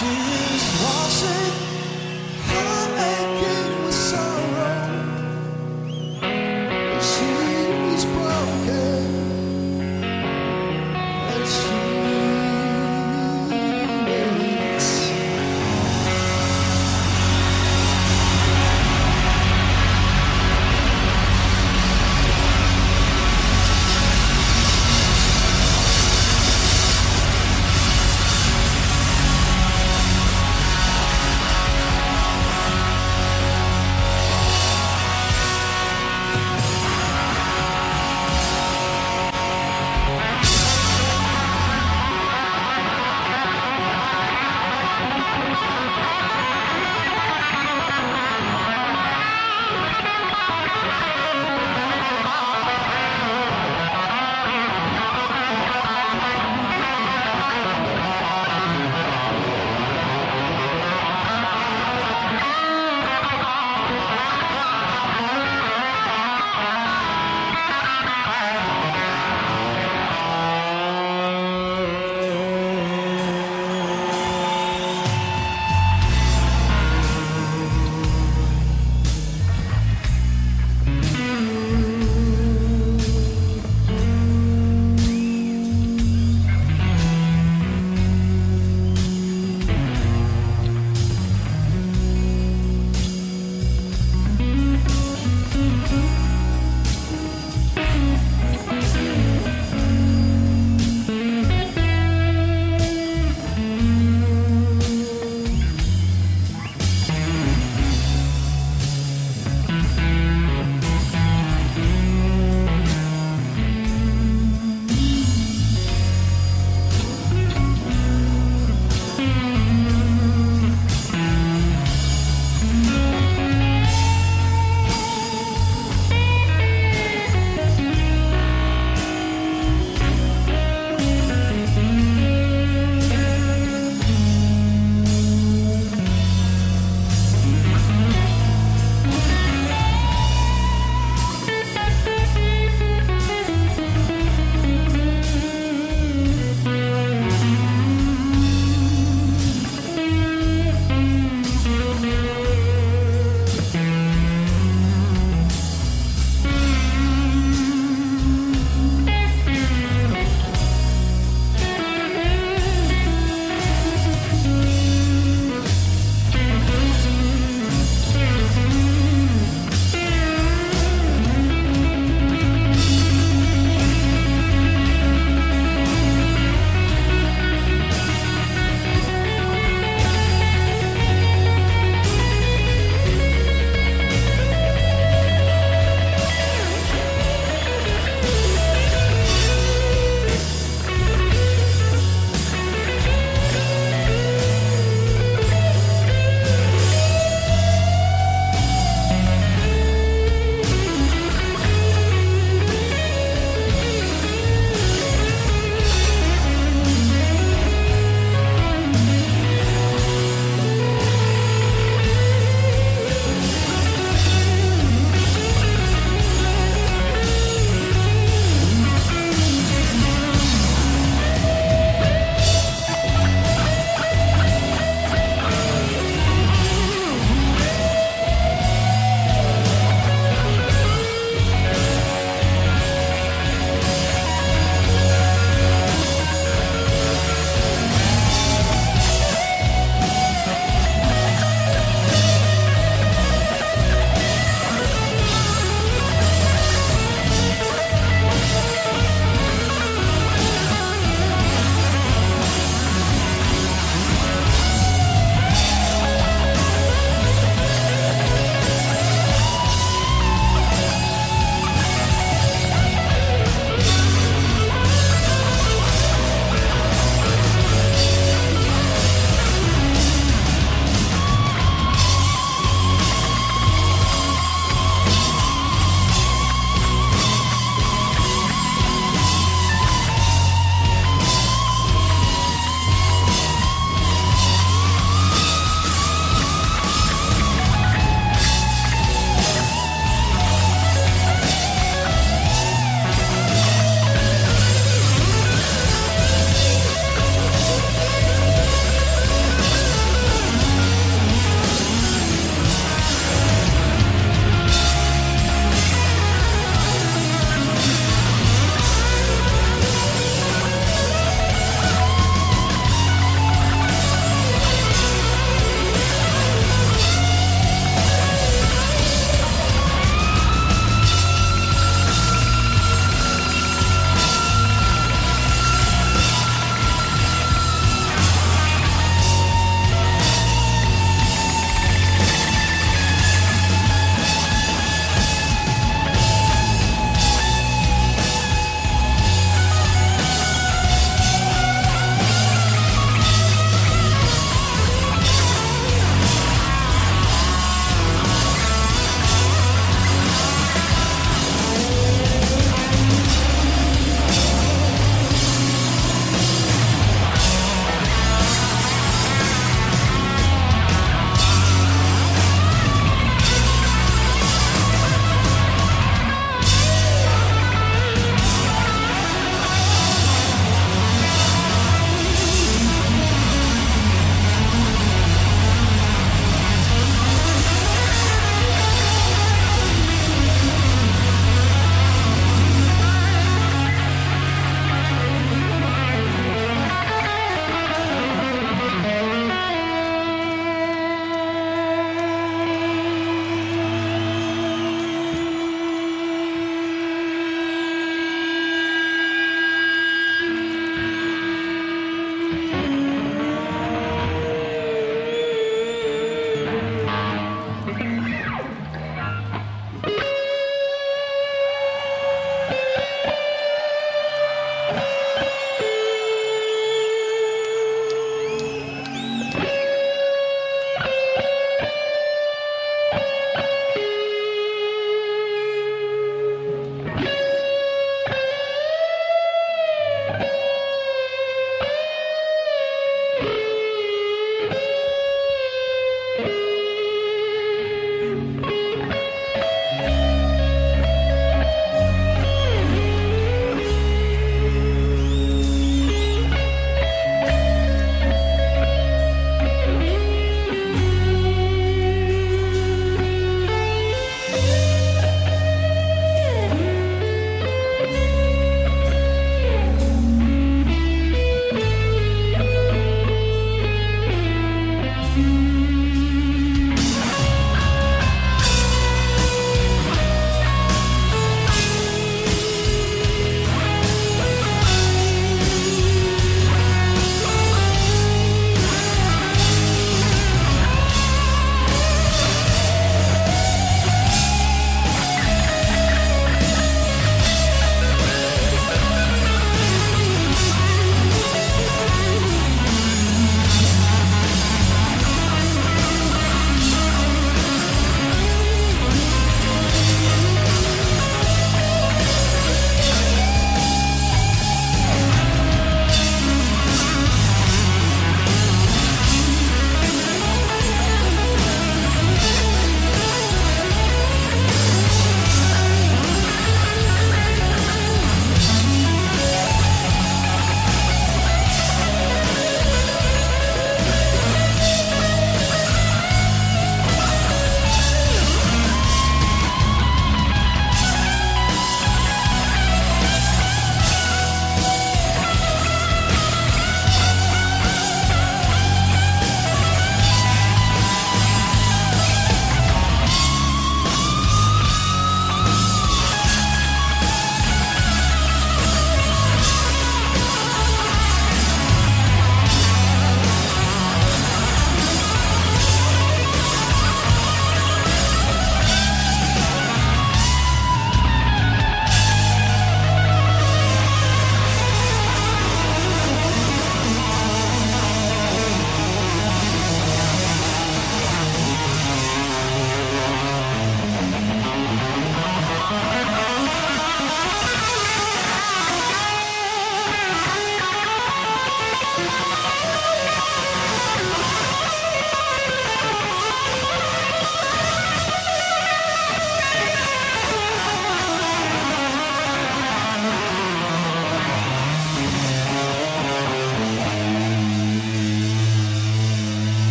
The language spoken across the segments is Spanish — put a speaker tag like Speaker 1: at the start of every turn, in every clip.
Speaker 1: 是我是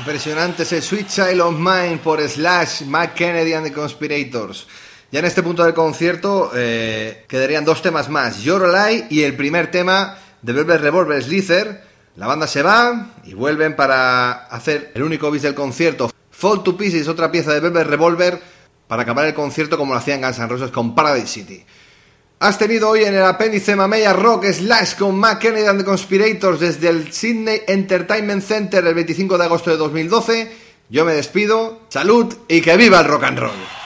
Speaker 1: Impresionante ese Sweet Child of Mine por Slash, Mac Kennedy and the Conspirators. Ya en este punto del concierto eh, quedarían dos temas más, Yorolai y el primer tema de Velvet Revolver Slither. La banda se va y vuelven para hacer el único bis del concierto. Fall to Pieces, otra pieza de Velvet Revolver, para acabar el concierto como lo hacían Guns N' Roses con Paradise City. Has tenido hoy en el apéndice Mamella Rock Slash con Mac Kennedy and the Conspirators desde el Sydney Entertainment Center el 25 de agosto de 2012. Yo me despido, salud y que viva el rock and roll.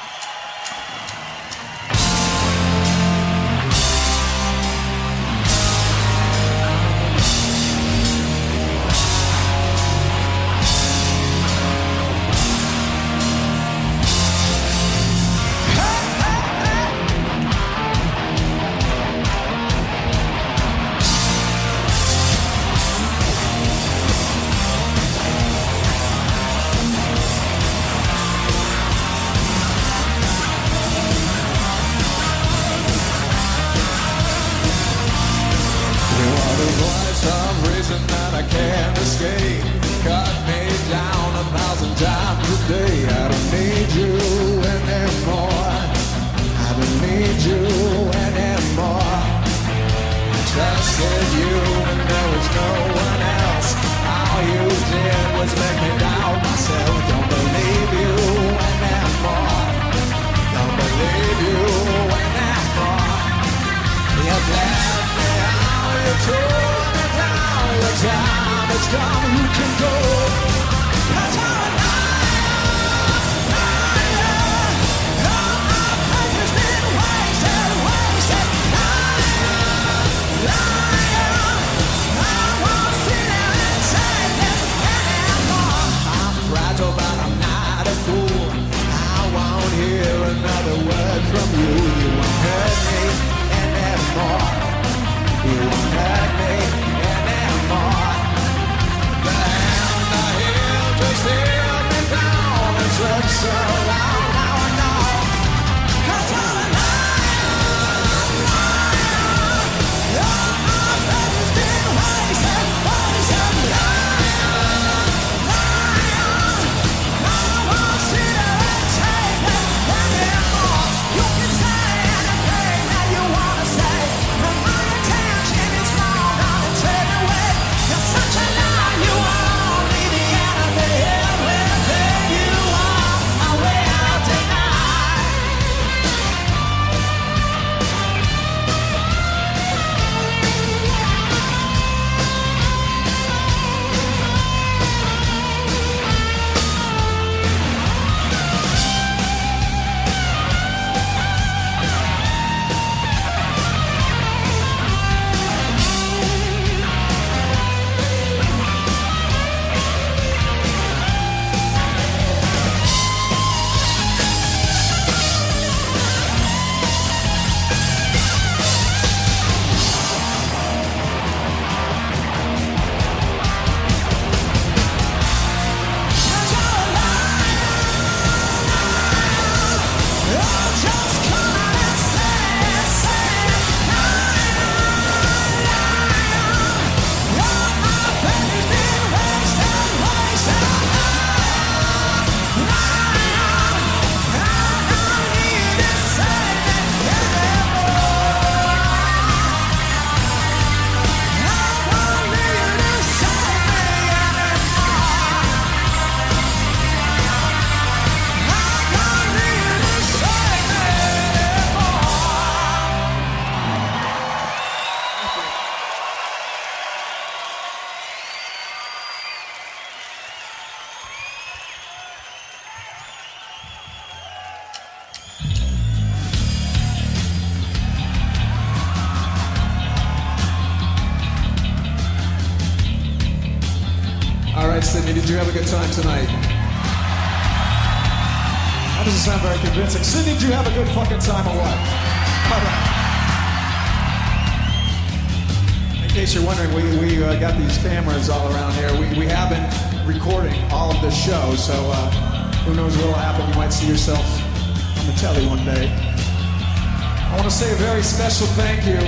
Speaker 2: Special thank you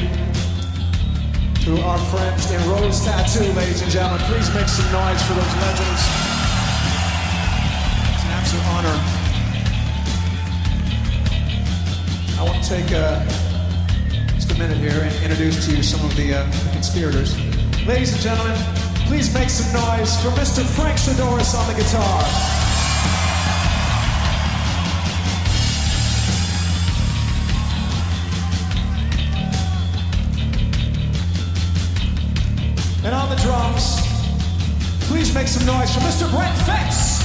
Speaker 2: to our friends in Rose Tattoo, ladies and gentlemen. Please make some noise for those legends.
Speaker 1: It's an absolute Honor, I want to take uh, just a minute here and introduce to you some of the uh, conspirators. Ladies and gentlemen, please make some noise for Mr. Frank Shadoris on the guitar. And on the drums, please make some noise for Mr. Brent Fitz.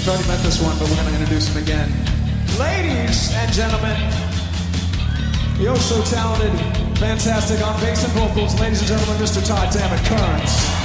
Speaker 1: I've already met this one, but we're going to introduce him again. Ladies and gentlemen, the oh so talented, fantastic on bass and vocals, ladies and gentlemen, Mr. Todd Dammit Kearns.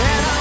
Speaker 1: And
Speaker 3: I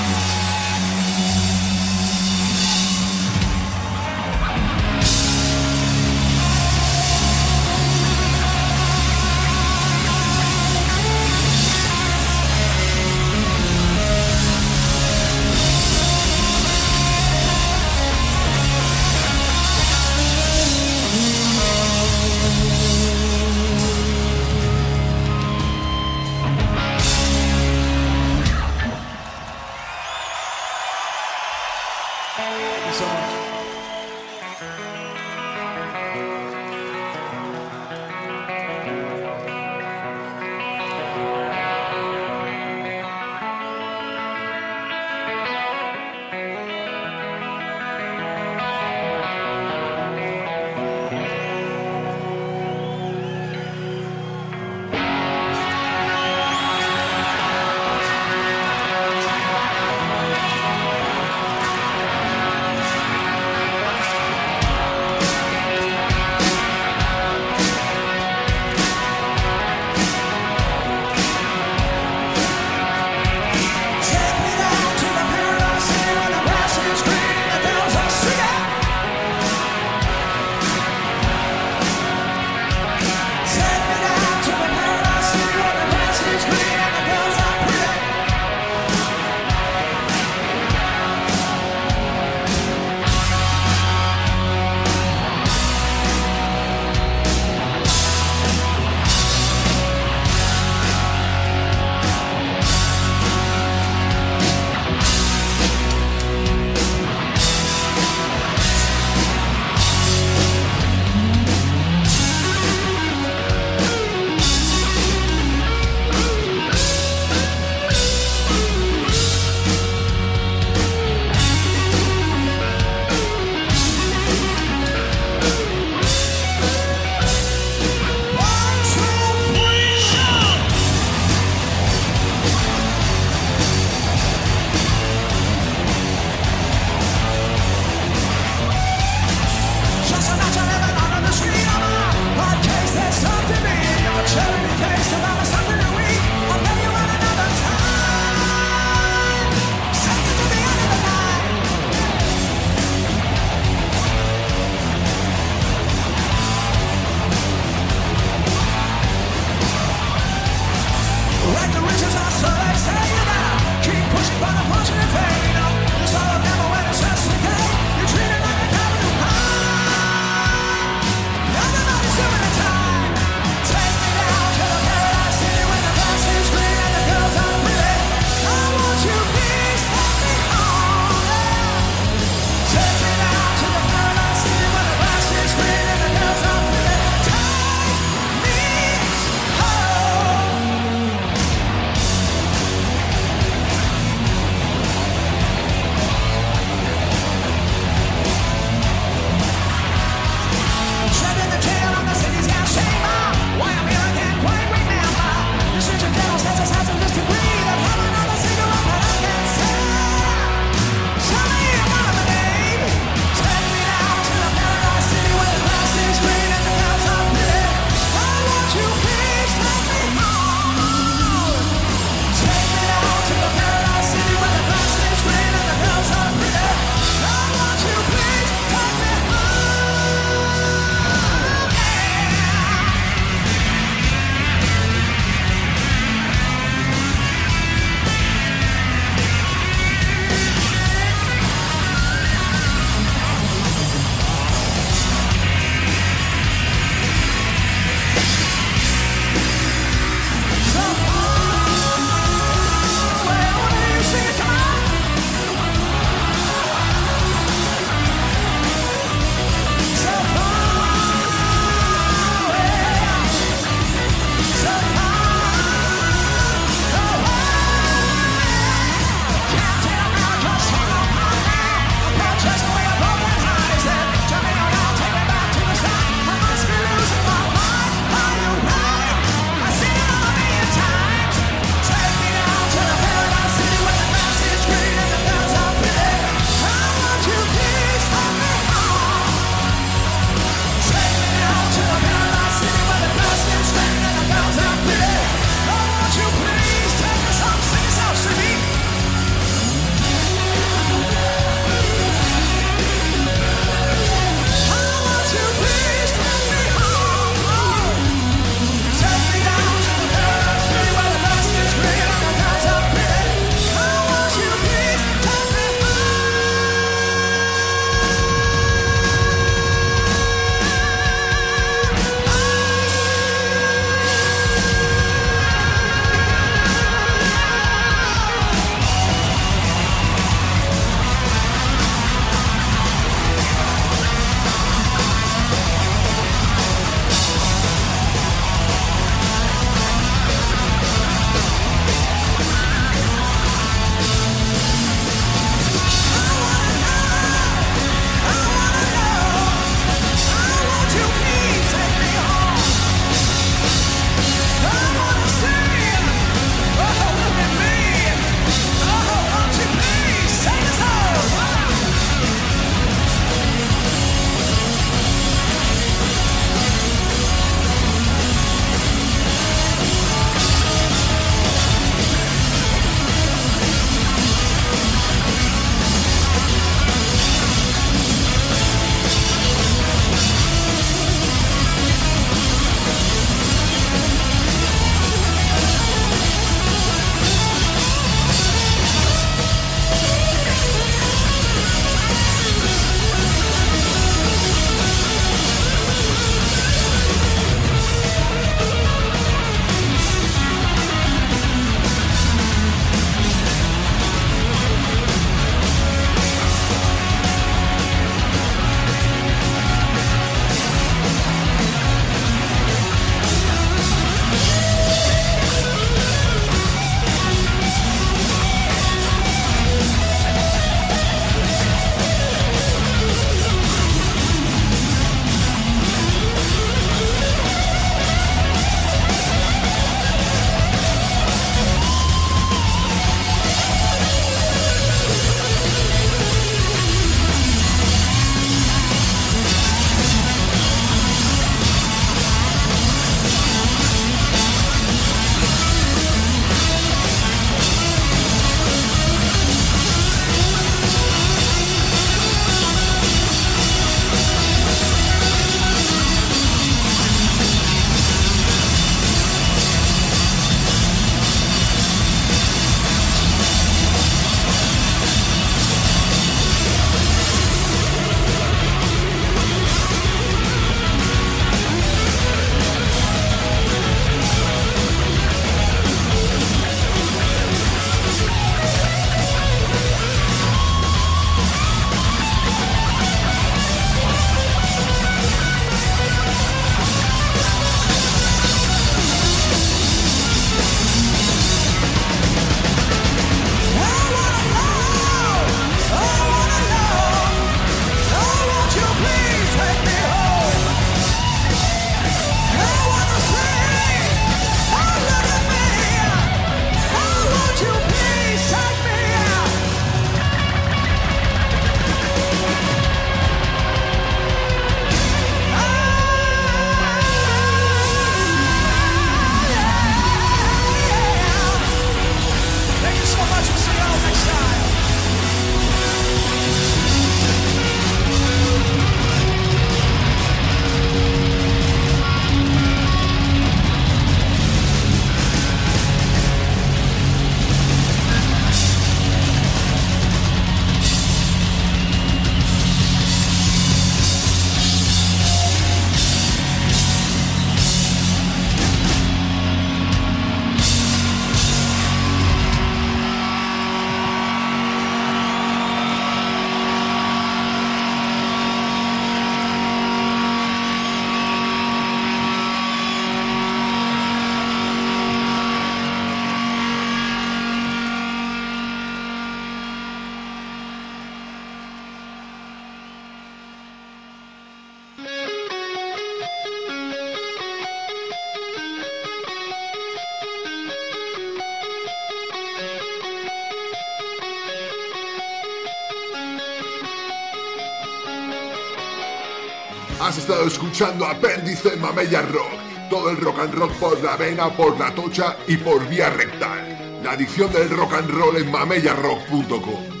Speaker 4: escuchando Apéndice Mamella Rock. Todo el rock and roll por la vena, por la tocha y por vía rectal. La adicción del rock and roll en mamellarrock.com.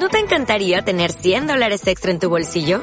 Speaker 5: ¿No te encantaría tener 100 dólares extra en tu bolsillo?